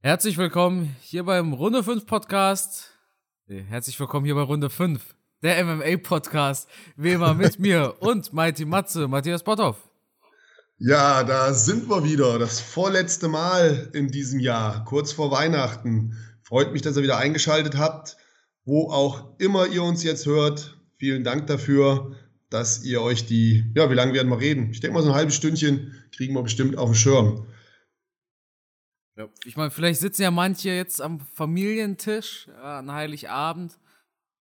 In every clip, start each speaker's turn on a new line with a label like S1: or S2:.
S1: Herzlich willkommen hier beim Runde 5 Podcast. Nee, herzlich willkommen hier bei Runde 5, der MMA Podcast. Wie immer mit mir und Mighty Matze, Matthias Botthoff.
S2: Ja, da sind wir wieder. Das vorletzte Mal in diesem Jahr, kurz vor Weihnachten. Freut mich, dass ihr wieder eingeschaltet habt. Wo auch immer ihr uns jetzt hört, vielen Dank dafür, dass ihr euch die, ja, wie lange werden wir reden? Ich denke mal, so ein halbes Stündchen kriegen wir bestimmt auf den Schirm.
S1: Ja. Ich meine, vielleicht sitzen ja manche jetzt am Familientisch ja, an Heiligabend,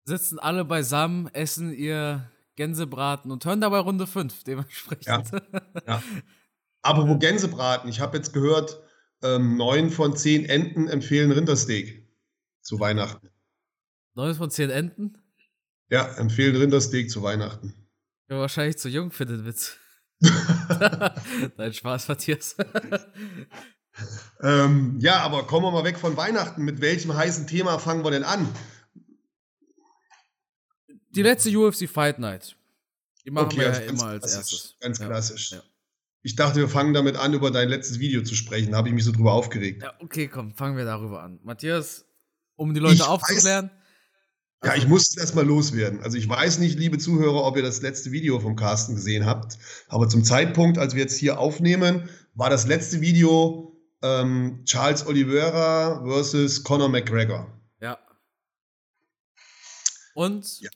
S1: sitzen alle beisammen, essen ihr Gänsebraten und hören dabei Runde 5 dementsprechend. Ja.
S2: ja. Aber wo Gänsebraten? Ich habe jetzt gehört, ähm, neun von zehn Enten empfehlen Rindersteak zu Weihnachten.
S1: Neun von zehn Enten?
S2: Ja, empfehlen Rindersteak zu Weihnachten.
S1: Ja, wahrscheinlich zu jung für den Witz. Dein Spaß, Matthias.
S2: Ähm, ja, aber kommen wir mal weg von Weihnachten. Mit welchem heißen Thema fangen wir denn an?
S1: Die letzte UFC Fight Night.
S2: Die machen okay, wir ja immer als erstes. Ganz klassisch. Ja. Ich dachte, wir fangen damit an, über dein letztes Video zu sprechen. Da habe ich mich so drüber aufgeregt.
S1: Ja, okay, komm, fangen wir darüber an. Matthias, um die Leute ich aufzuklären.
S2: Weiß, ja, ich muss es erstmal loswerden. Also ich weiß nicht, liebe Zuhörer, ob ihr das letzte Video vom Carsten gesehen habt. Aber zum Zeitpunkt, als wir jetzt hier aufnehmen, war das letzte Video ähm, Charles Oliveira versus Conor McGregor.
S1: Ja. Und ja.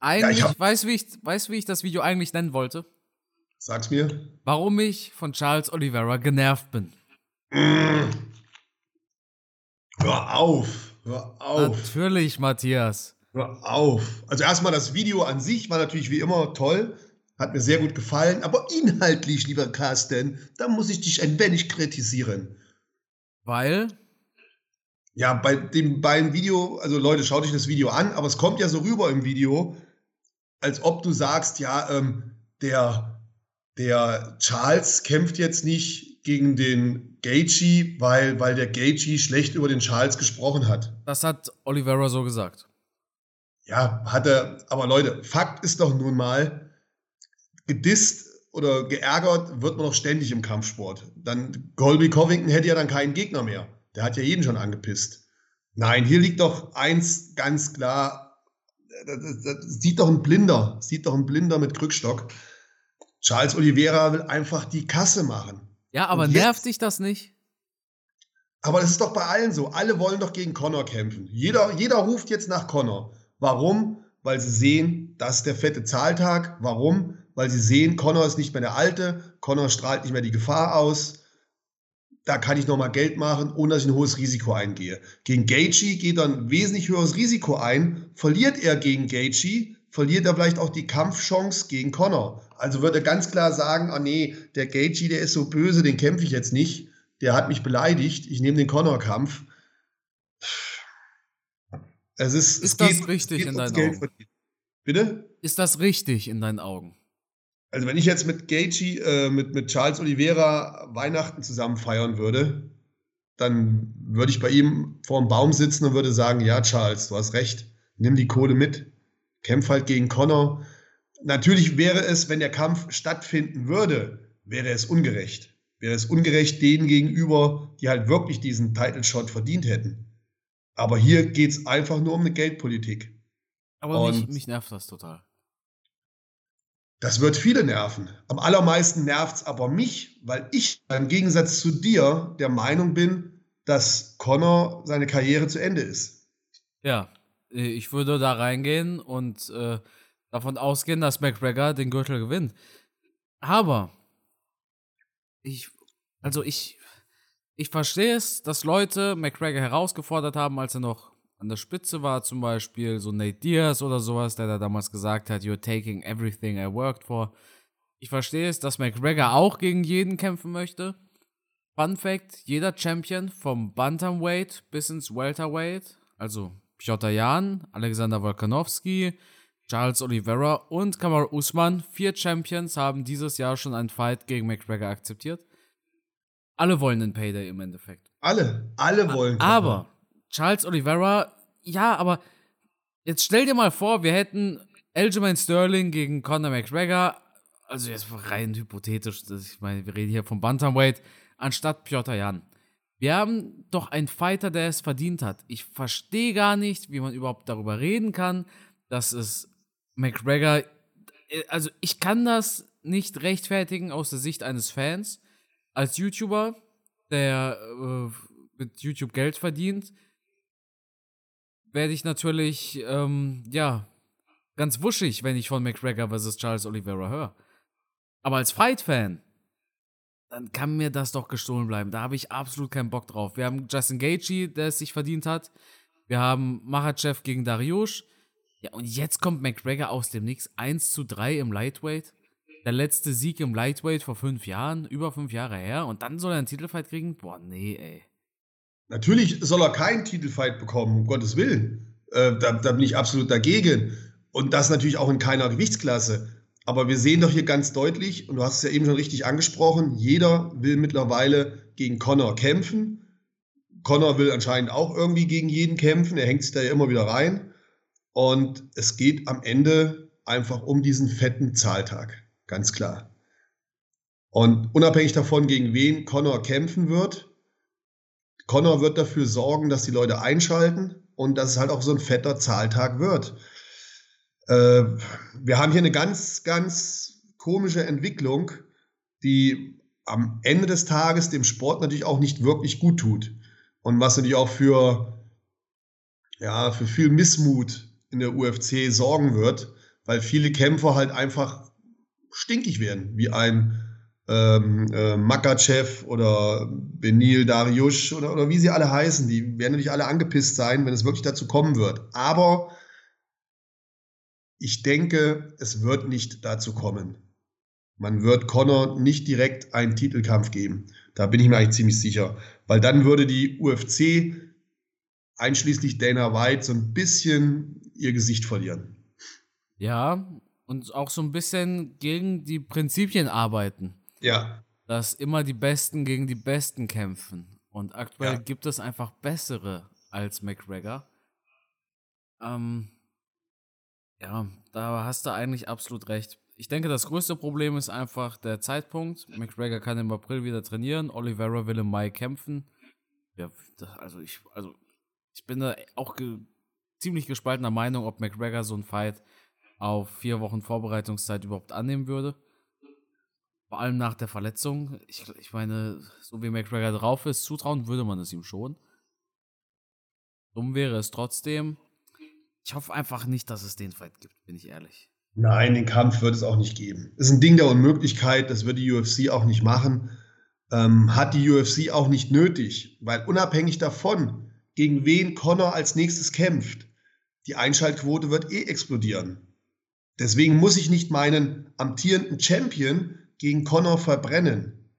S1: eigentlich, ja, weißt du, wie, ich, wie ich das Video eigentlich nennen wollte?
S2: Sag's mir.
S1: Warum ich von Charles Oliveira genervt bin. Mm.
S2: Hör auf. Hör auf.
S1: Natürlich, Matthias.
S2: Hör auf. Also erstmal das Video an sich war natürlich wie immer toll. Hat mir sehr gut gefallen. Aber inhaltlich, lieber Carsten, da muss ich dich ein wenig kritisieren.
S1: Weil?
S2: Ja, bei dem beim Video, also Leute, schaut euch das Video an, aber es kommt ja so rüber im Video, als ob du sagst, ja, ähm, der, der Charles kämpft jetzt nicht gegen den Gaethje, weil, weil der Gaethje schlecht über den Charles gesprochen hat.
S1: Das hat Oliveira so gesagt.
S2: Ja, hat er, aber Leute, Fakt ist doch nun mal, gedisst oder geärgert wird man doch ständig im Kampfsport. Dann Colby Covington hätte ja dann keinen Gegner mehr. Der hat ja jeden schon angepisst. Nein, hier liegt doch eins ganz klar. Das, das, das sieht doch ein Blinder, sieht doch ein Blinder mit Krückstock. Charles Oliveira will einfach die Kasse machen.
S1: Ja, aber jetzt, nervt dich das nicht?
S2: Aber das ist doch bei allen so. Alle wollen doch gegen Connor kämpfen. Jeder, jeder ruft jetzt nach Connor. Warum? Weil sie sehen, das ist der fette Zahltag. Warum? Weil sie sehen, Connor ist nicht mehr der Alte, Connor strahlt nicht mehr die Gefahr aus. Da kann ich nochmal Geld machen, ohne dass ich ein hohes Risiko eingehe. Gegen Gaethje geht er ein wesentlich höheres Risiko ein. Verliert er gegen Gaethje, verliert er vielleicht auch die Kampfchance gegen Connor. Also würde er ganz klar sagen, ah nee, der Gaethje, der ist so böse, den kämpfe ich jetzt nicht. Der hat mich beleidigt, ich nehme den Connor-Kampf.
S1: Es ist, ist es das geht, richtig in deinen Augen?
S2: Bitte?
S1: Ist das richtig in deinen Augen?
S2: Also wenn ich jetzt mit Gaethje, äh, mit, mit Charles Oliveira Weihnachten zusammen feiern würde, dann würde ich bei ihm vor dem Baum sitzen und würde sagen, ja Charles, du hast recht, nimm die Kohle mit, kämpf halt gegen Connor. Natürlich wäre es, wenn der Kampf stattfinden würde, wäre es ungerecht. Wäre es ungerecht denen gegenüber, die halt wirklich diesen Title Shot verdient hätten. Aber hier geht es einfach nur um eine Geldpolitik.
S1: Aber mich, mich nervt das total.
S2: Das wird viele nerven. Am allermeisten nervt es aber mich, weil ich im Gegensatz zu dir der Meinung bin, dass Connor seine Karriere zu Ende ist.
S1: Ja, ich würde da reingehen und äh, davon ausgehen, dass McGregor den Gürtel gewinnt. Aber ich, also ich, ich verstehe es, dass Leute McGregor herausgefordert haben, als er noch an der Spitze war, zum Beispiel so Nate Diaz oder sowas, der da damals gesagt hat, you're taking everything I worked for. Ich verstehe es, dass McGregor auch gegen jeden kämpfen möchte. Fun Fact: Jeder Champion vom Bantamweight bis ins Welterweight, also Piotr Jan, Alexander Volkanovski, Charles Oliveira und Kamar Usman, vier Champions haben dieses Jahr schon einen Fight gegen McGregor akzeptiert. Alle wollen den Payday im Endeffekt.
S2: Alle, alle wollen.
S1: Aber Charles Oliveira, ja, aber jetzt stell dir mal vor, wir hätten Aljamain Sterling gegen Conor McGregor, also jetzt rein hypothetisch, ich meine, wir reden hier vom Bantamweight, anstatt Piotr Jan. Wir haben doch einen Fighter, der es verdient hat. Ich verstehe gar nicht, wie man überhaupt darüber reden kann, dass es McGregor. Äh, also, ich kann das nicht rechtfertigen aus der Sicht eines Fans. Als YouTuber, der äh, mit YouTube Geld verdient, werde ich natürlich, ähm, ja, ganz wuschig, wenn ich von McGregor vs. Charles Oliveira höre. Aber als Fight-Fan, dann kann mir das doch gestohlen bleiben. Da habe ich absolut keinen Bock drauf. Wir haben Justin Gaethje, der es sich verdient hat. Wir haben Machachev gegen Dariush. Ja, und jetzt kommt McGregor aus dem Nix. 1 zu 3 im Lightweight. Der letzte Sieg im Lightweight vor fünf Jahren, über fünf Jahre her. Und dann soll er einen Titelfight kriegen? Boah, nee, ey.
S2: Natürlich soll er keinen Titelfight bekommen, um Gottes Willen. Äh, da, da bin ich absolut dagegen. Und das natürlich auch in keiner Gewichtsklasse. Aber wir sehen doch hier ganz deutlich, und du hast es ja eben schon richtig angesprochen, jeder will mittlerweile gegen Connor kämpfen. Connor will anscheinend auch irgendwie gegen jeden kämpfen. Er hängt sich da ja immer wieder rein. Und es geht am Ende einfach um diesen fetten Zahltag. Ganz klar. Und unabhängig davon, gegen wen Connor kämpfen wird, Connor wird dafür sorgen, dass die Leute einschalten und dass es halt auch so ein fetter Zahltag wird. Äh, wir haben hier eine ganz, ganz komische Entwicklung, die am Ende des Tages dem Sport natürlich auch nicht wirklich gut tut. Und was natürlich auch für, ja, für viel Missmut in der UFC sorgen wird, weil viele Kämpfer halt einfach stinkig werden, wie ein ähm, äh, Makachev oder Benil Dariush oder, oder wie sie alle heißen. Die werden natürlich alle angepisst sein, wenn es wirklich dazu kommen wird. Aber ich denke, es wird nicht dazu kommen. Man wird Connor nicht direkt einen Titelkampf geben. Da bin ich mir eigentlich ziemlich sicher. Weil dann würde die UFC, einschließlich Dana White, so ein bisschen ihr Gesicht verlieren.
S1: Ja, und auch so ein bisschen gegen die Prinzipien arbeiten.
S2: Ja.
S1: Dass immer die Besten gegen die Besten kämpfen. Und aktuell ja. gibt es einfach bessere als McGregor. Ähm, ja, da hast du eigentlich absolut recht. Ich denke, das größte Problem ist einfach der Zeitpunkt. McGregor kann im April wieder trainieren, Oliveira will im Mai kämpfen. Ja, also ich, also ich bin da auch ge ziemlich gespaltener Meinung, ob McGregor so ein Fight auf vier Wochen Vorbereitungszeit überhaupt annehmen würde. Vor allem nach der Verletzung. Ich, ich meine, so wie McGregor drauf ist, zutrauen würde man es ihm schon. Dumm wäre es trotzdem. Ich hoffe einfach nicht, dass es den Fight gibt, bin ich ehrlich.
S2: Nein, den Kampf wird es auch nicht geben. Ist ein Ding der Unmöglichkeit, das wird die UFC auch nicht machen. Ähm, hat die UFC auch nicht nötig, weil unabhängig davon, gegen wen Connor als nächstes kämpft, die Einschaltquote wird eh explodieren. Deswegen muss ich nicht meinen amtierenden Champion gegen Connor verbrennen.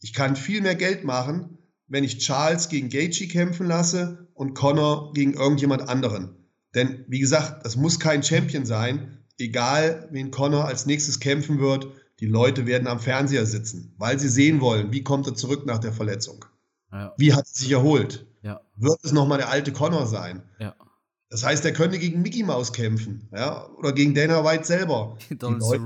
S2: Ich kann viel mehr Geld machen, wenn ich Charles gegen Gaethje kämpfen lasse und Connor gegen irgendjemand anderen. Denn wie gesagt, das muss kein Champion sein. Egal, wen Connor als nächstes kämpfen wird, die Leute werden am Fernseher sitzen, weil sie sehen wollen, wie kommt er zurück nach der Verletzung. Ja. Wie hat er sich erholt?
S1: Ja.
S2: Wird es nochmal der alte Connor sein?
S1: Ja.
S2: Das heißt, er könnte gegen Mickey Mouse kämpfen, ja, oder gegen Dana White selber.
S1: die, Leute,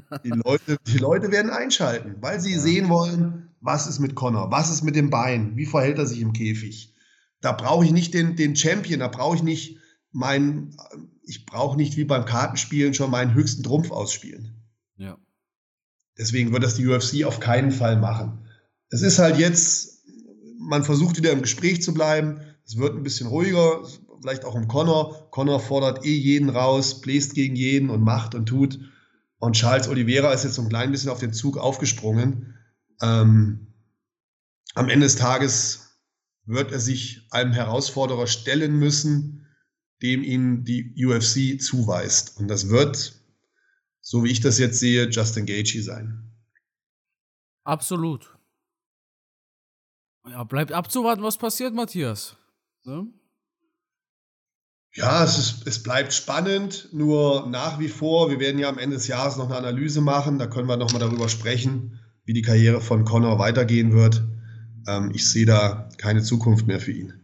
S2: die, Leute, die Leute werden einschalten, weil sie ja. sehen wollen, was ist mit Connor, was ist mit dem Bein, wie verhält er sich im Käfig. Da brauche ich nicht den, den Champion, da brauche ich nicht mein, ich brauche nicht wie beim Kartenspielen schon meinen höchsten Trumpf ausspielen.
S1: Ja.
S2: Deswegen wird das die UFC auf keinen Fall machen. Es ist halt jetzt, man versucht wieder im Gespräch zu bleiben. Es wird ein bisschen ruhiger, vielleicht auch um Connor. Connor fordert eh jeden raus, bläst gegen jeden und macht und tut. Und Charles Oliveira ist jetzt so ein klein bisschen auf den Zug aufgesprungen. Ähm, am Ende des Tages wird er sich einem Herausforderer stellen müssen, dem ihn die UFC zuweist. Und das wird, so wie ich das jetzt sehe, Justin Gaethje sein.
S1: Absolut. Ja, bleibt abzuwarten, was passiert, Matthias. Ne?
S2: Ja, es, ist, es bleibt spannend, nur nach wie vor, wir werden ja am Ende des Jahres noch eine Analyse machen, da können wir nochmal darüber sprechen, wie die Karriere von Connor weitergehen wird. Ähm, ich sehe da keine Zukunft mehr für ihn.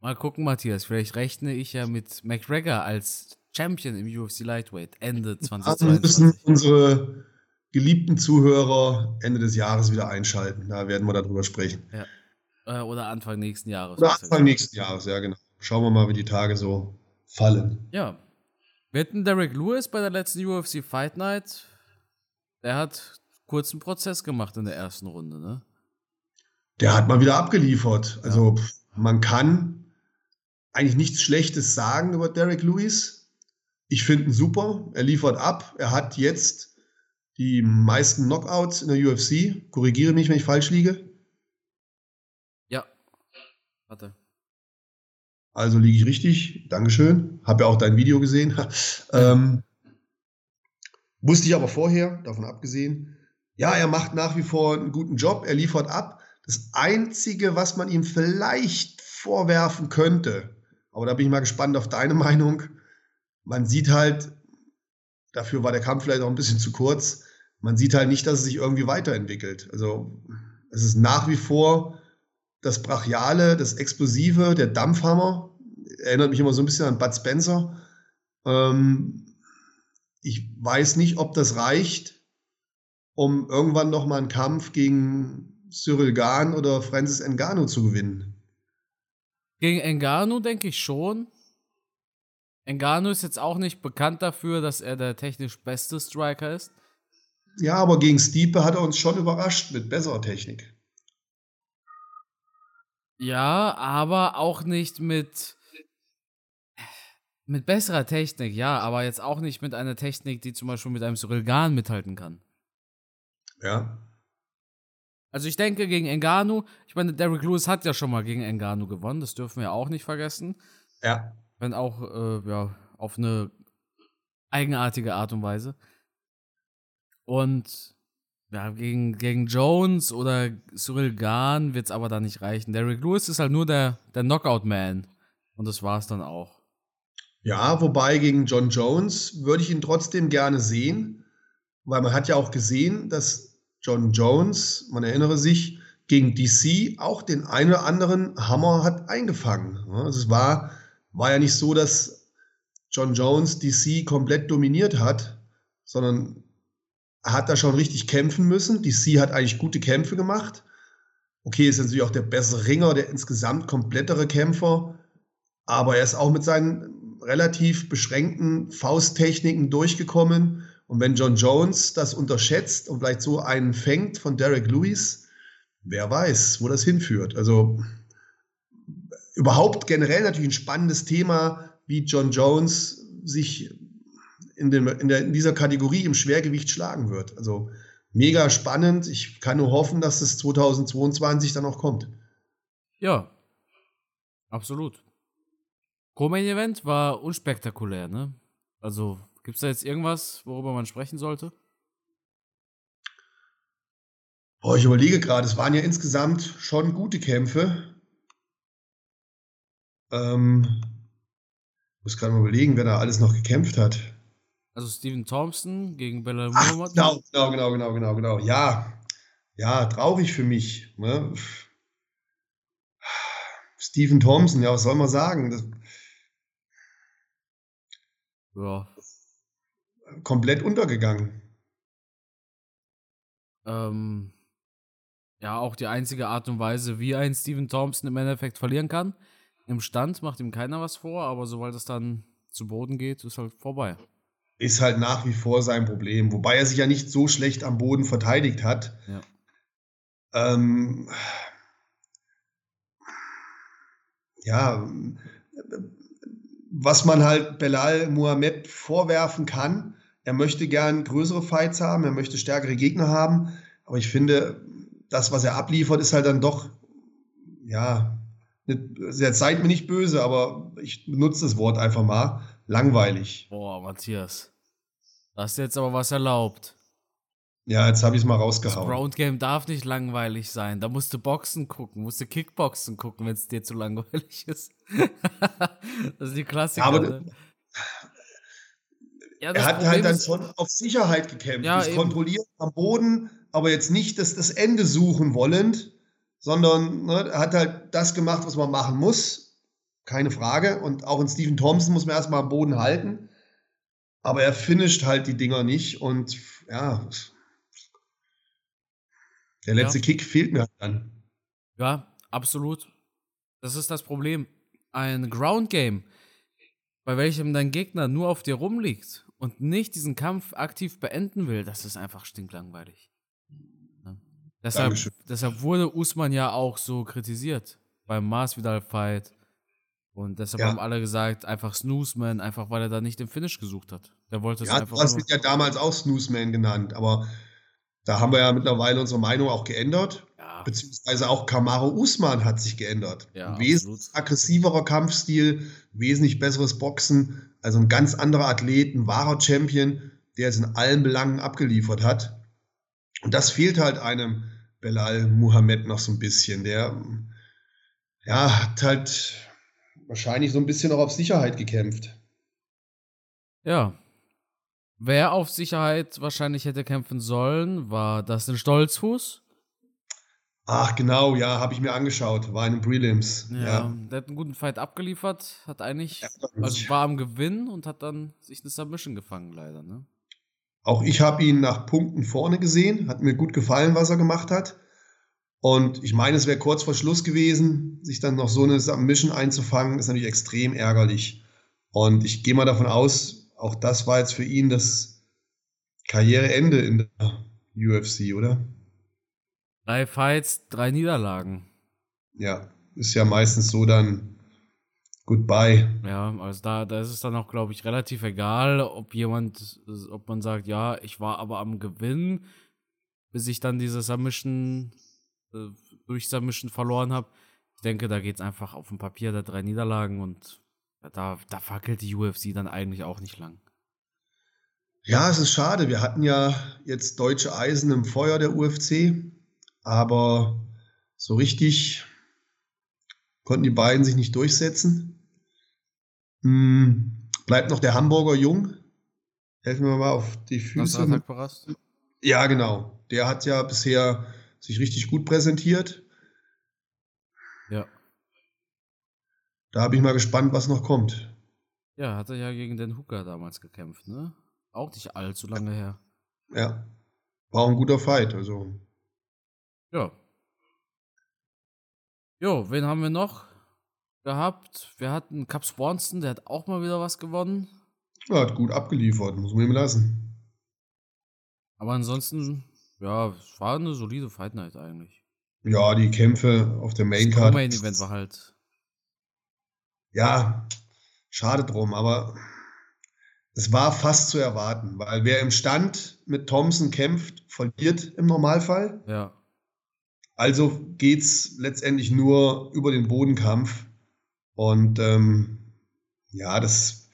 S1: Mal gucken, Matthias, vielleicht rechne ich ja mit McGregor als Champion im UFC Lightweight Ende 2022.
S2: Dann müssen unsere geliebten Zuhörer Ende des Jahres wieder einschalten. Da werden wir darüber sprechen.
S1: Ja. Äh, oder Anfang nächsten Jahres.
S2: Oder Anfang nächsten Jahres, ja, genau. Schauen wir mal, wie die Tage so fallen.
S1: Ja. Wir hatten Derek Lewis bei der letzten UFC Fight Night. Der hat kurzen Prozess gemacht in der ersten Runde, ne?
S2: Der hat mal wieder abgeliefert. Also ja. man kann eigentlich nichts Schlechtes sagen über Derek Lewis. Ich finde ihn super. Er liefert ab. Er hat jetzt die meisten Knockouts in der UFC. Korrigiere mich, wenn ich falsch liege.
S1: Ja. Warte.
S2: Also liege ich richtig. Dankeschön. Habe ja auch dein Video gesehen. ähm, wusste ich aber vorher, davon abgesehen. Ja, er macht nach wie vor einen guten Job. Er liefert ab. Das Einzige, was man ihm vielleicht vorwerfen könnte, aber da bin ich mal gespannt auf deine Meinung. Man sieht halt, dafür war der Kampf vielleicht auch ein bisschen zu kurz, man sieht halt nicht, dass es sich irgendwie weiterentwickelt. Also es ist nach wie vor das Brachiale, das Explosive, der Dampfhammer. Erinnert mich immer so ein bisschen an Bud Spencer. Ähm, ich weiß nicht, ob das reicht, um irgendwann noch mal einen Kampf gegen Cyril Gahn oder Francis Ngannou zu gewinnen.
S1: Gegen Engano denke ich schon. Engano ist jetzt auch nicht bekannt dafür, dass er der technisch beste Striker ist.
S2: Ja, aber gegen Stiepe hat er uns schon überrascht mit besserer Technik.
S1: Ja, aber auch nicht mit mit besserer Technik, ja, aber jetzt auch nicht mit einer Technik, die zum Beispiel mit einem Cyril Gahn mithalten kann.
S2: Ja.
S1: Also ich denke gegen Engano, ich meine, Derek Lewis hat ja schon mal gegen Engano gewonnen, das dürfen wir auch nicht vergessen.
S2: Ja.
S1: Wenn auch, äh, ja, auf eine eigenartige Art und Weise. Und ja, gegen, gegen Jones oder Cyril Gahn wird es aber da nicht reichen. Derek Lewis ist halt nur der, der Knockout-Man. Und das war es dann auch.
S2: Ja, wobei gegen John Jones würde ich ihn trotzdem gerne sehen, weil man hat ja auch gesehen, dass John Jones, man erinnere sich, gegen DC auch den einen oder anderen Hammer hat eingefangen. Also es war, war ja nicht so, dass John Jones DC komplett dominiert hat, sondern er hat da schon richtig kämpfen müssen. DC hat eigentlich gute Kämpfe gemacht. Okay, ist natürlich auch der bessere Ringer, der insgesamt komplettere Kämpfer, aber er ist auch mit seinen relativ beschränkten Fausttechniken durchgekommen und wenn John Jones das unterschätzt und vielleicht so einen fängt von Derek Lewis, wer weiß, wo das hinführt. Also überhaupt generell natürlich ein spannendes Thema, wie John Jones sich in, dem, in, der, in dieser Kategorie im Schwergewicht schlagen wird. Also mega spannend. Ich kann nur hoffen, dass es 2022 dann auch kommt.
S1: Ja, absolut. Co-Main Event war unspektakulär, ne? Also Gibt es da jetzt irgendwas, worüber man sprechen sollte?
S2: Oh, ich überlege gerade, es waren ja insgesamt schon gute Kämpfe. Ähm, muss gerade mal überlegen, wer da alles noch gekämpft hat.
S1: Also Steven Thompson gegen Bella
S2: Muhammad. Genau, genau, genau, genau, genau, genau. Ja, ja, traurig für mich. Ne? Steven Thompson, ja, was soll man sagen? Das,
S1: ja
S2: komplett untergegangen.
S1: Ähm, ja, auch die einzige Art und Weise, wie ein Steven Thompson im Endeffekt verlieren kann. Im Stand macht ihm keiner was vor, aber sobald es dann zu Boden geht, ist halt vorbei.
S2: Ist halt nach wie vor sein Problem, wobei er sich ja nicht so schlecht am Boden verteidigt hat.
S1: Ja.
S2: Ähm, ja, was man halt Belal Muhammad vorwerfen kann, er möchte gern größere Fights haben, er möchte stärkere Gegner haben, aber ich finde, das, was er abliefert, ist halt dann doch, ja, jetzt seid mir nicht böse, aber ich benutze das Wort einfach mal, langweilig.
S1: Boah, Matthias. Hast jetzt aber was erlaubt.
S2: Ja, jetzt habe ich es mal rausgehauen.
S1: Das Ground Game darf nicht langweilig sein. Da musst du Boxen gucken, musst du Kickboxen gucken, wenn es dir zu langweilig ist. das ist die Klassiker. Aber, ne?
S2: Ja, er hat Problem halt dann schon auf Sicherheit gekämpft, ja, kontrolliert am Boden, aber jetzt nicht das, das Ende suchen wollend, sondern ne, er hat halt das gemacht, was man machen muss. Keine Frage. Und auch in Stephen Thompson muss man erstmal am Boden halten. Aber er finisht halt die Dinger nicht. Und ja, der letzte ja. Kick fehlt mir halt dann.
S1: Ja, absolut. Das ist das Problem. Ein Ground Game, bei welchem dein Gegner nur auf dir rumliegt und nicht diesen Kampf aktiv beenden will, das ist einfach stinklangweilig. Ja. Deshalb, deshalb wurde Usman ja auch so kritisiert beim Masvidal-Fight. Und deshalb ja. haben alle gesagt, einfach Snoozeman, einfach weil er da nicht den Finish gesucht hat. Der wollte es
S2: ja,
S1: einfach.
S2: Du hast ihn ja damals auch Snoozeman genannt, aber da haben wir ja mittlerweile unsere Meinung auch geändert. Ja. Beziehungsweise auch Kamaro Usman hat sich geändert. Ja, wesentlich aggressiverer Kampfstil, wesentlich besseres Boxen. Also ein ganz anderer Athlet, ein wahrer Champion, der es in allen Belangen abgeliefert hat. Und das fehlt halt einem Belal Muhammad noch so ein bisschen. Der ja, hat halt wahrscheinlich so ein bisschen auch auf Sicherheit gekämpft.
S1: Ja, Wer auf Sicherheit wahrscheinlich hätte kämpfen sollen, war das in Stolzfuß.
S2: Ach genau, ja, habe ich mir angeschaut, war in den Prelims.
S1: Ja, ja, der hat einen guten Fight abgeliefert, hat eigentlich, also war am Gewinn und hat dann sich eine Submission gefangen, leider. Ne?
S2: Auch ich habe ihn nach Punkten vorne gesehen, hat mir gut gefallen, was er gemacht hat. Und ich meine, es wäre kurz vor Schluss gewesen, sich dann noch so eine Submission einzufangen, ist natürlich extrem ärgerlich. Und ich gehe mal davon aus, auch das war jetzt für ihn das Karriereende in der UFC, oder?
S1: Drei Fights, drei Niederlagen.
S2: Ja, ist ja meistens so dann goodbye.
S1: Ja, also da, da ist es dann auch, glaube ich, relativ egal, ob jemand, ob man sagt, ja, ich war aber am Gewinn, bis ich dann diese Submission, äh, durch Submission verloren habe. Ich denke, da geht es einfach auf dem Papier der drei Niederlagen und da, da fackelt die UFC dann eigentlich auch nicht lang.
S2: Ja, es ist schade. Wir hatten ja jetzt deutsche Eisen im Feuer der UFC, aber so richtig konnten die beiden sich nicht durchsetzen. Hm, bleibt noch der Hamburger Jung. Helfen wir mal auf die Füße. Ja, genau. Der hat ja bisher sich richtig gut präsentiert.
S1: Ja.
S2: Da habe ich mal gespannt, was noch kommt.
S1: Ja, hat er ja gegen den Hooker damals gekämpft, ne? Auch nicht allzu lange her.
S2: Ja. War ein guter Fight, also.
S1: Ja. Jo, wen haben wir noch gehabt? Wir hatten Cap Swanson, der hat auch mal wieder was gewonnen.
S2: Ja, hat gut abgeliefert, muss man ihm lassen.
S1: Aber ansonsten, ja, es war eine solide Fight Night eigentlich.
S2: Ja, die Kämpfe auf der Main Card. Das
S1: Main Event war halt
S2: ja, schade drum, aber es war fast zu erwarten, weil wer im Stand mit Thompson kämpft, verliert im Normalfall.
S1: Ja.
S2: Also geht es letztendlich nur über den Bodenkampf. Und ähm, ja, das,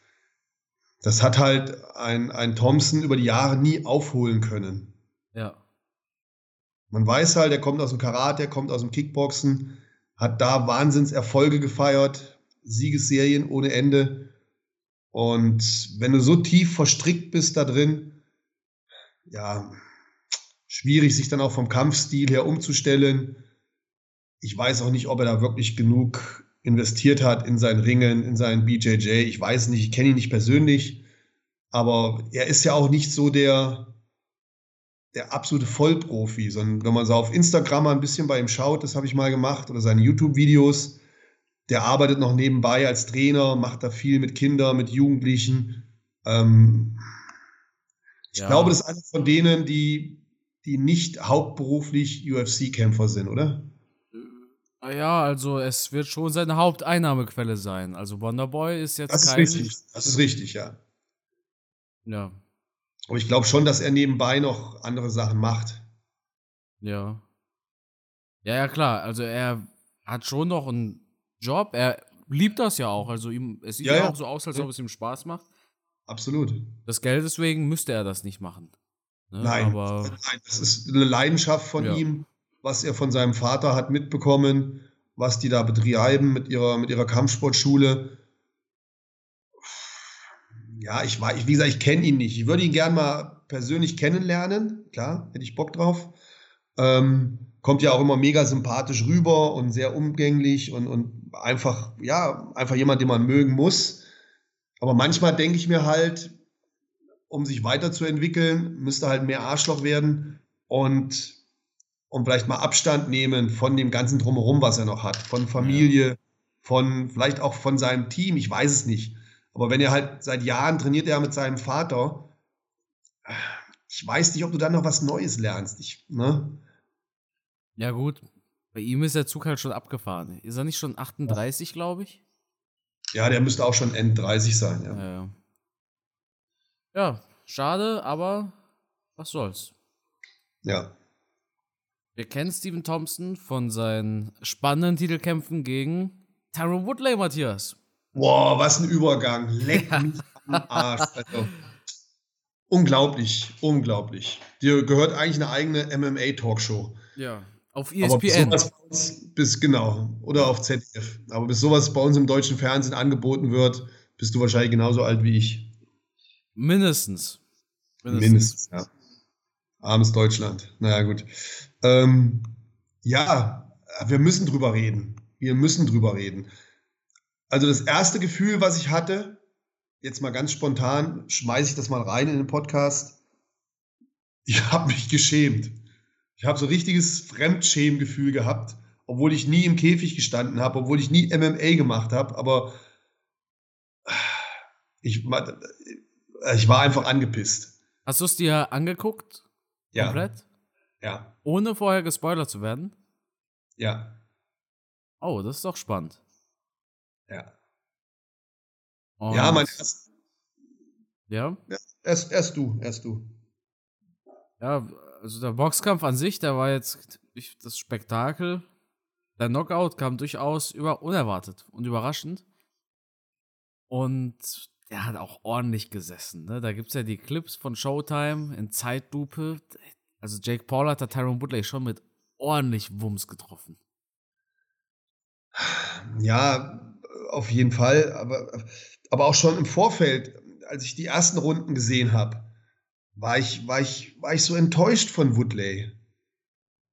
S2: das hat halt ein, ein Thompson über die Jahre nie aufholen können. Man weiß halt, er kommt aus dem Karate, er kommt aus dem Kickboxen, hat da Wahnsinnserfolge gefeiert, Siegesserien ohne Ende. Und wenn du so tief verstrickt bist da drin, ja, schwierig, sich dann auch vom Kampfstil her umzustellen. Ich weiß auch nicht, ob er da wirklich genug investiert hat in sein Ringen, in seinen BJJ. Ich weiß nicht, ich kenne ihn nicht persönlich, aber er ist ja auch nicht so der, der absolute Vollprofi, sondern wenn man so auf Instagram mal ein bisschen bei ihm schaut, das habe ich mal gemacht, oder seine YouTube-Videos, der arbeitet noch nebenbei als Trainer, macht da viel mit Kindern, mit Jugendlichen. Ähm, ich ja. glaube, das ist einer von denen, die, die nicht hauptberuflich UFC-Kämpfer sind, oder?
S1: Äh, ja, also es wird schon seine Haupteinnahmequelle sein. Also Wonderboy ist jetzt
S2: das kein... Ist richtig. Das ist richtig, ja.
S1: Ja.
S2: Aber ich glaube schon, dass er nebenbei noch andere Sachen macht.
S1: Ja. Ja, ja, klar. Also er hat schon noch ein Job. Er liebt das ja auch. Also ihm, es sieht ja, ja auch so aus, als ob es ihm Spaß macht.
S2: Absolut.
S1: Das Geld deswegen müsste er das nicht machen.
S2: Ne? Nein, Aber, nein, das ist eine Leidenschaft von ja. ihm, was er von seinem Vater hat mitbekommen, was die da betreiben mit ihrer, mit ihrer Kampfsportschule. Ja, ich war, wie gesagt, ich kenne ihn nicht. Ich würde ihn gern mal persönlich kennenlernen. Klar, hätte ich Bock drauf. Ähm, kommt ja auch immer mega sympathisch rüber und sehr umgänglich und, und einfach, ja, einfach jemand, den man mögen muss. Aber manchmal denke ich mir halt, um sich weiterzuentwickeln, müsste halt mehr Arschloch werden. Und und vielleicht mal Abstand nehmen von dem ganzen Drumherum, was er noch hat. Von Familie, von vielleicht auch von seinem Team, ich weiß es nicht. Aber wenn er halt seit Jahren trainiert er mit seinem Vater, ich weiß nicht, ob du dann noch was Neues lernst. Ich, ne?
S1: Ja, gut. Bei ihm ist der Zug halt schon abgefahren. Ist er nicht schon 38, glaube ich?
S2: Ja, der müsste auch schon End30 sein, ja.
S1: ja. Ja, ja, schade, aber was soll's.
S2: Ja.
S1: Wir kennen Steven Thompson von seinen spannenden Titelkämpfen gegen Tyron Woodley, Matthias.
S2: Boah, was ein Übergang. Leck mich am Arsch. Also, unglaublich, unglaublich. Dir gehört eigentlich eine eigene MMA-Talkshow.
S1: Ja, auf ESPN.
S2: Aber bis, bis, genau, oder auf ZDF. Aber bis sowas bei uns im deutschen Fernsehen angeboten wird, bist du wahrscheinlich genauso alt wie ich.
S1: Mindestens.
S2: Mindestens, Mindestens ja. Armes Deutschland. Naja, gut. Ähm, ja, wir müssen drüber reden. Wir müssen drüber reden. Also das erste Gefühl, was ich hatte, jetzt mal ganz spontan, schmeiße ich das mal rein in den Podcast. Ich habe mich geschämt. Ich habe so richtiges Fremdschämgefühl gehabt, obwohl ich nie im Käfig gestanden habe, obwohl ich nie MMA gemacht habe, aber ich, ich war einfach angepisst.
S1: Hast du es dir angeguckt?
S2: Ja. Komplett? Ja.
S1: Ohne vorher gespoilert zu werden?
S2: Ja.
S1: Oh, das ist doch spannend.
S2: Ja. Und ja, mein erst,
S1: ja?
S2: Erst, erst du, erst du.
S1: Ja, also der Boxkampf an sich, der war jetzt das Spektakel. Der Knockout kam durchaus über unerwartet und überraschend. Und der hat auch ordentlich gesessen. Ne? Da gibt es ja die Clips von Showtime in Zeitlupe. Also Jake Paul hat da Tyron Woodley schon mit ordentlich Wumms getroffen.
S2: Ja, auf jeden Fall. Aber, aber auch schon im Vorfeld, als ich die ersten Runden gesehen habe, war ich, war, ich, war ich so enttäuscht von Woodley.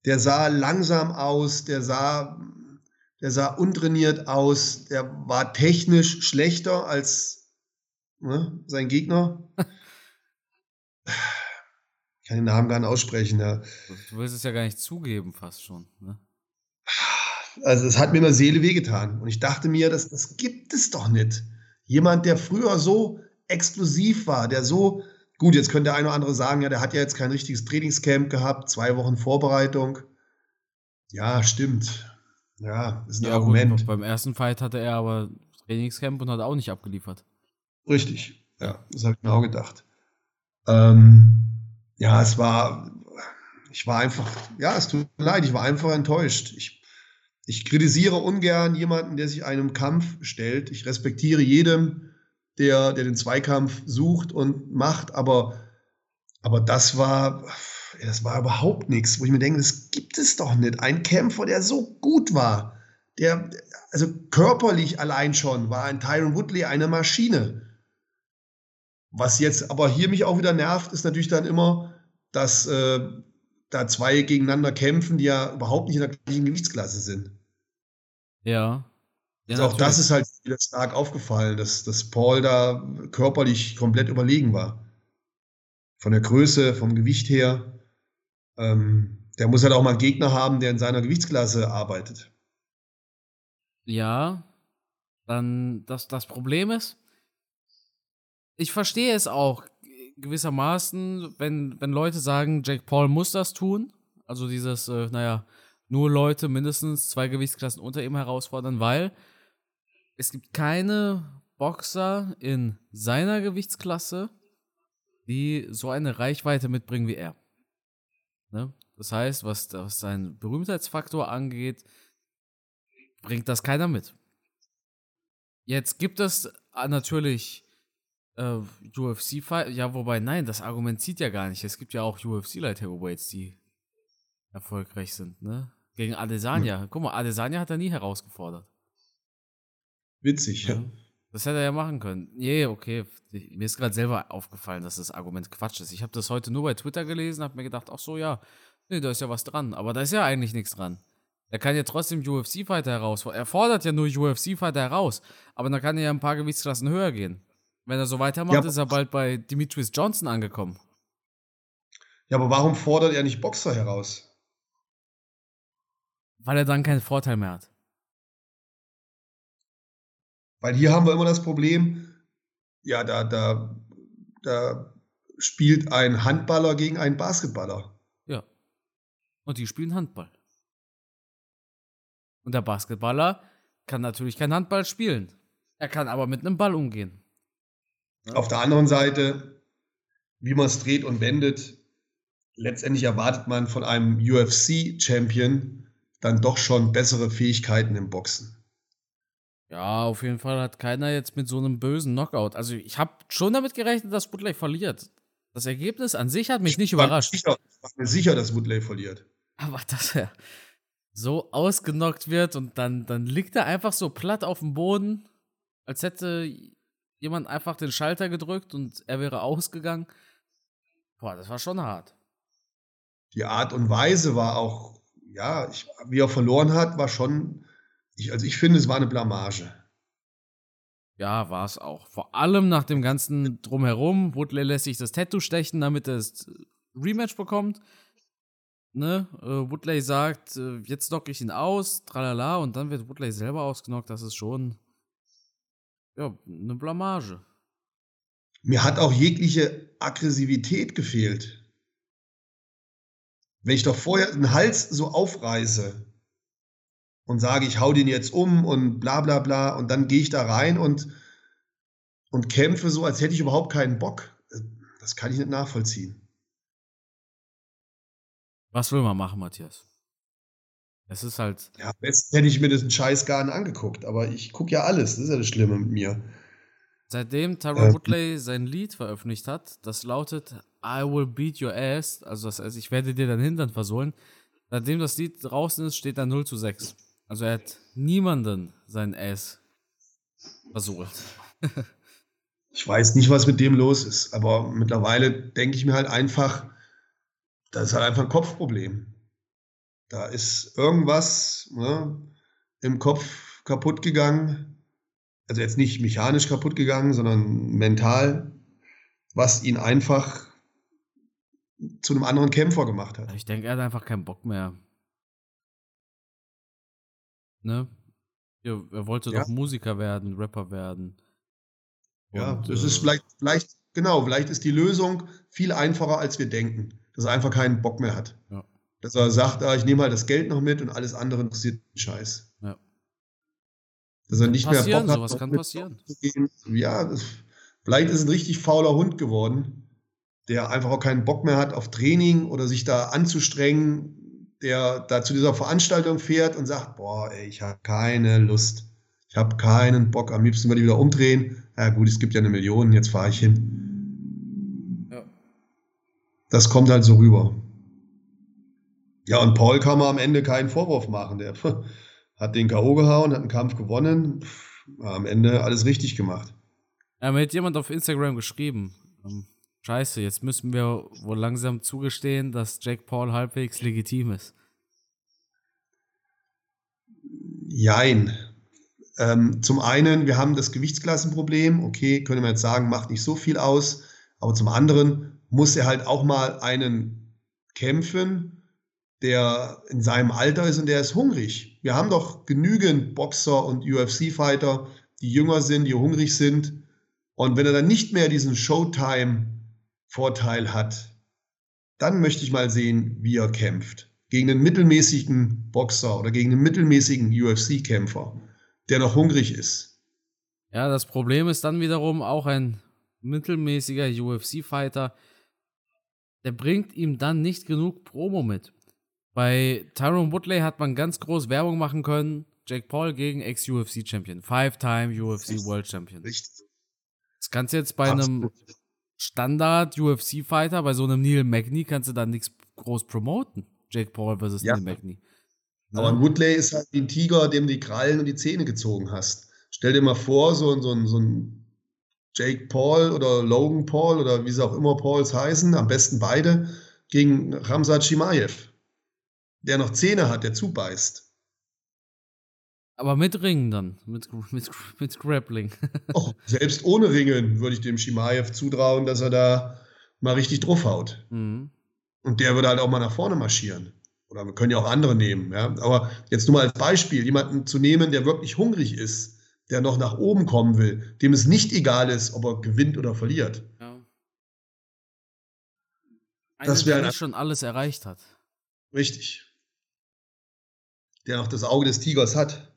S2: Der sah langsam aus, der sah, der sah untrainiert aus, der war technisch schlechter als ne, sein Gegner. Ich kann den Namen gar nicht aussprechen, ja.
S1: Du willst es ja gar nicht zugeben, fast schon. Ne?
S2: Also es hat mir in der Seele wehgetan. Und ich dachte mir, das, das gibt es doch nicht. Jemand, der früher so exklusiv war, der so, gut, jetzt könnte der eine oder andere sagen, ja, der hat ja jetzt kein richtiges Trainingscamp gehabt, zwei Wochen Vorbereitung. Ja, stimmt. Ja, ist ein ja, Argument. Gut,
S1: beim ersten Fight hatte er aber Trainingscamp und hat auch nicht abgeliefert.
S2: Richtig, ja, das habe ich mir auch gedacht. Ähm, ja, es war, ich war einfach, ja, es tut mir leid, ich war einfach enttäuscht. Ich, ich kritisiere ungern jemanden, der sich einem Kampf stellt. Ich respektiere jedem, der, der den Zweikampf sucht und macht, aber, aber das war, das war überhaupt nichts, wo ich mir denke, das gibt es doch nicht. Ein Kämpfer, der so gut war, der, also körperlich allein schon, war ein Tyron Woodley eine Maschine. Was jetzt aber hier mich auch wieder nervt, ist natürlich dann immer, dass äh, da zwei gegeneinander kämpfen, die ja überhaupt nicht in der gleichen Gewichtsklasse sind.
S1: Ja.
S2: ja also auch das ist halt wieder stark aufgefallen, dass, dass Paul da körperlich komplett überlegen war. Von der Größe, vom Gewicht her. Ähm, der muss halt auch mal einen Gegner haben, der in seiner Gewichtsklasse arbeitet.
S1: Ja, dann das, das Problem ist, ich verstehe es auch gewissermaßen, wenn, wenn Leute sagen, Jake Paul muss das tun, also dieses, äh, naja, nur Leute mindestens zwei Gewichtsklassen unter ihm herausfordern, weil es gibt keine Boxer in seiner Gewichtsklasse, die so eine Reichweite mitbringen wie er. Ne? Das heißt, was, was seinen Berühmtheitsfaktor angeht, bringt das keiner mit. Jetzt gibt es natürlich äh, UFC-Fight, ja, wobei, nein, das Argument zieht ja gar nicht. Es gibt ja auch UFC-Light Heavyweights, die erfolgreich sind, ne? Gegen Adesanya. Hm. Guck mal, Adesanya hat er nie herausgefordert.
S2: Witzig, ja.
S1: Das hätte er ja machen können. Nee, okay. Mir ist gerade selber aufgefallen, dass das Argument Quatsch ist. Ich habe das heute nur bei Twitter gelesen, habe mir gedacht, ach so, ja, nee, da ist ja was dran. Aber da ist ja eigentlich nichts dran. Er kann ja trotzdem UFC-Fighter herausfordern. Er fordert ja nur UFC-Fighter heraus. Aber dann kann er ja ein paar Gewichtsklassen höher gehen. Wenn er so weitermacht, ja, ist er bald bei Demetrius Johnson angekommen.
S2: Ja, aber warum fordert er nicht Boxer heraus?
S1: Weil er dann keinen Vorteil mehr hat.
S2: Weil hier haben wir immer das Problem, ja, da, da, da spielt ein Handballer gegen einen Basketballer.
S1: Ja. Und die spielen Handball. Und der Basketballer kann natürlich kein Handball spielen. Er kann aber mit einem Ball umgehen.
S2: Auf der anderen Seite, wie man es dreht und wendet, letztendlich erwartet man von einem UFC-Champion dann doch schon bessere Fähigkeiten im Boxen.
S1: Ja, auf jeden Fall hat keiner jetzt mit so einem bösen Knockout. Also ich habe schon damit gerechnet, dass Woodley verliert. Das Ergebnis an sich hat mich nicht überrascht.
S2: Ich war mir sicher, dass Woodley verliert.
S1: Aber dass er so ausgenockt wird und dann, dann liegt er einfach so platt auf dem Boden, als hätte jemand einfach den Schalter gedrückt und er wäre ausgegangen. Boah, das war schon hart.
S2: Die Art und Weise war auch, ja, ich, wie er verloren hat, war schon, ich, also ich finde, es war eine Blamage.
S1: Ja, war es auch. Vor allem nach dem ganzen Drumherum. Woodley lässt sich das Tattoo stechen, damit er das Rematch bekommt. Ne? Äh, Woodley sagt, äh, jetzt knock ich ihn aus, tralala, und dann wird Woodley selber ausgenockt. Das ist schon ja, eine Blamage.
S2: Mir hat auch jegliche Aggressivität gefehlt. Wenn ich doch vorher den Hals so aufreiße und sage, ich hau den jetzt um und bla bla bla, und dann gehe ich da rein und, und kämpfe so, als hätte ich überhaupt keinen Bock. Das kann ich nicht nachvollziehen.
S1: Was will man machen, Matthias? Es ist halt.
S2: Ja, am besten hätte ich mir diesen Scheiß gar nicht angeguckt, aber ich gucke ja alles. Das ist ja das Schlimme mit mir.
S1: Seitdem Tara ähm, Woodley sein Lied veröffentlicht hat, das lautet I will beat your ass, also das heißt, ich werde dir dein Hintern versohlen. Seitdem das Lied draußen ist, steht da 0 zu 6. Also er hat niemanden sein Ass versohlt.
S2: ich weiß nicht, was mit dem los ist, aber mittlerweile denke ich mir halt einfach, das ist halt einfach ein Kopfproblem. Da ist irgendwas ne, im Kopf kaputt gegangen. Also jetzt nicht mechanisch kaputt gegangen, sondern mental, was ihn einfach zu einem anderen Kämpfer gemacht hat.
S1: Ich denke, er hat einfach keinen Bock mehr. Ne? Er wollte ja. doch Musiker werden, Rapper werden.
S2: Und, ja, das äh, ist vielleicht, vielleicht, genau, vielleicht ist die Lösung viel einfacher, als wir denken. Dass er einfach keinen Bock mehr hat. Ja dass er sagt, ah, ich nehme halt das Geld noch mit und alles andere interessiert den Scheiß. Ja. Dass er nicht mehr Bock hat,
S1: sowas kann passieren.
S2: Ja, vielleicht ist ein richtig fauler Hund geworden, der einfach auch keinen Bock mehr hat auf Training oder sich da anzustrengen, der da zu dieser Veranstaltung fährt und sagt, boah, ey, ich habe keine Lust. Ich habe keinen Bock. Am liebsten würde ich wieder umdrehen. Ja gut, es gibt ja eine Million, jetzt fahre ich hin. Ja. Das kommt halt so rüber. Ja, und Paul kann man am Ende keinen Vorwurf machen. Der hat den K.O. gehauen, hat einen Kampf gewonnen. Am Ende alles richtig gemacht.
S1: Ja, mir hat jemand auf Instagram geschrieben. Scheiße, jetzt müssen wir wohl langsam zugestehen, dass Jack Paul halbwegs legitim ist.
S2: Jein. Ähm, zum einen, wir haben das Gewichtsklassenproblem. Okay, können wir jetzt sagen, macht nicht so viel aus. Aber zum anderen muss er halt auch mal einen kämpfen, der in seinem Alter ist und der ist hungrig. Wir haben doch genügend Boxer und UFC-Fighter, die jünger sind, die hungrig sind. Und wenn er dann nicht mehr diesen Showtime-Vorteil hat, dann möchte ich mal sehen, wie er kämpft. Gegen einen mittelmäßigen Boxer oder gegen einen mittelmäßigen UFC-Kämpfer, der noch hungrig ist.
S1: Ja, das Problem ist dann wiederum auch ein mittelmäßiger UFC-Fighter, der bringt ihm dann nicht genug Promo mit. Bei Tyrone Woodley hat man ganz groß Werbung machen können. Jake Paul gegen Ex-UFC-Champion. Five-Time UFC World Champion. Richtig. Das kannst du jetzt bei Absolut. einem Standard-UFC-Fighter, bei so einem Neil Magny, kannst du da nichts groß promoten. Jake Paul versus ja. Neil Magny.
S2: Ne? Aber Woodley ist halt ein Tiger, dem die Krallen und die Zähne gezogen hast. Stell dir mal vor, so, so, so ein Jake Paul oder Logan Paul oder wie sie auch immer Pauls heißen, am besten beide, gegen Ramsat Shimaev der noch Zähne hat, der zubeißt.
S1: Aber mit Ringen dann, mit, mit, mit Grappling.
S2: oh, selbst ohne Ringen würde ich dem Shimaev zutrauen, dass er da mal richtig draufhaut. Mhm. Und der würde halt auch mal nach vorne marschieren. oder wir können ja auch andere nehmen, ja. Aber jetzt nur mal als Beispiel, jemanden zu nehmen, der wirklich hungrig ist, der noch nach oben kommen will, dem es nicht egal ist, ob er gewinnt oder verliert. Ja.
S1: Einer, das der schon alles erreicht hat.
S2: Richtig. Der noch das Auge des Tigers hat.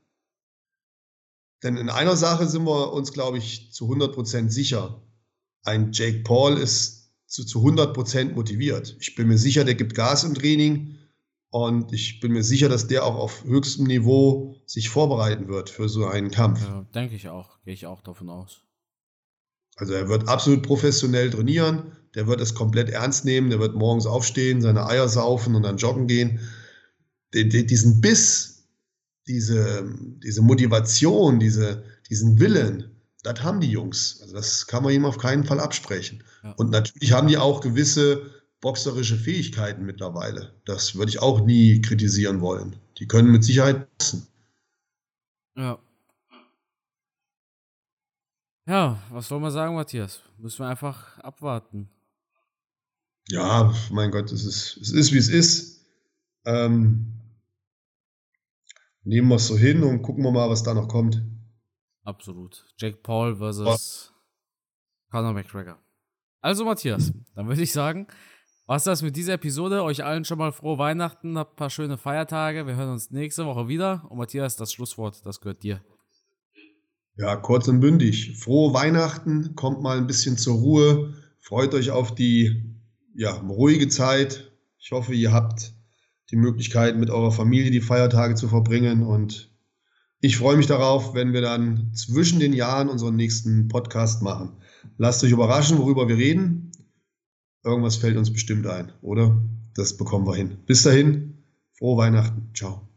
S2: Denn in einer Sache sind wir uns, glaube ich, zu 100% sicher. Ein Jake Paul ist zu, zu 100% motiviert. Ich bin mir sicher, der gibt Gas im Training und ich bin mir sicher, dass der auch auf höchstem Niveau sich vorbereiten wird für so einen Kampf. Ja,
S1: denke ich auch. Gehe ich auch davon aus.
S2: Also er wird absolut professionell trainieren. Der wird es komplett ernst nehmen. Der wird morgens aufstehen, seine Eier saufen und dann joggen gehen. Den, den, diesen Biss, diese, diese Motivation, diese, diesen Willen, das haben die Jungs. Also das kann man ihm auf keinen Fall absprechen. Ja. Und natürlich haben die auch gewisse boxerische Fähigkeiten mittlerweile. Das würde ich auch nie kritisieren wollen. Die können mit Sicherheit boxen.
S1: Ja. Ja, was soll man sagen, Matthias? Müssen wir einfach abwarten.
S2: Ja, mein Gott, es ist, es ist wie es ist. Ähm, nehmen wir es so hin und gucken wir mal, was da noch kommt.
S1: Absolut. Jake Paul versus Conor McGregor. Also, Matthias, dann würde ich sagen, was das mit dieser Episode? Euch allen schon mal frohe Weihnachten, habt ein paar schöne Feiertage. Wir hören uns nächste Woche wieder. Und Matthias, das Schlusswort, das gehört dir.
S2: Ja, kurz und bündig. Frohe Weihnachten, kommt mal ein bisschen zur Ruhe, freut euch auf die ja, ruhige Zeit. Ich hoffe, ihr habt die Möglichkeit, mit eurer Familie die Feiertage zu verbringen. Und ich freue mich darauf, wenn wir dann zwischen den Jahren unseren nächsten Podcast machen. Lasst euch überraschen, worüber wir reden. Irgendwas fällt uns bestimmt ein, oder? Das bekommen wir hin. Bis dahin, frohe Weihnachten. Ciao.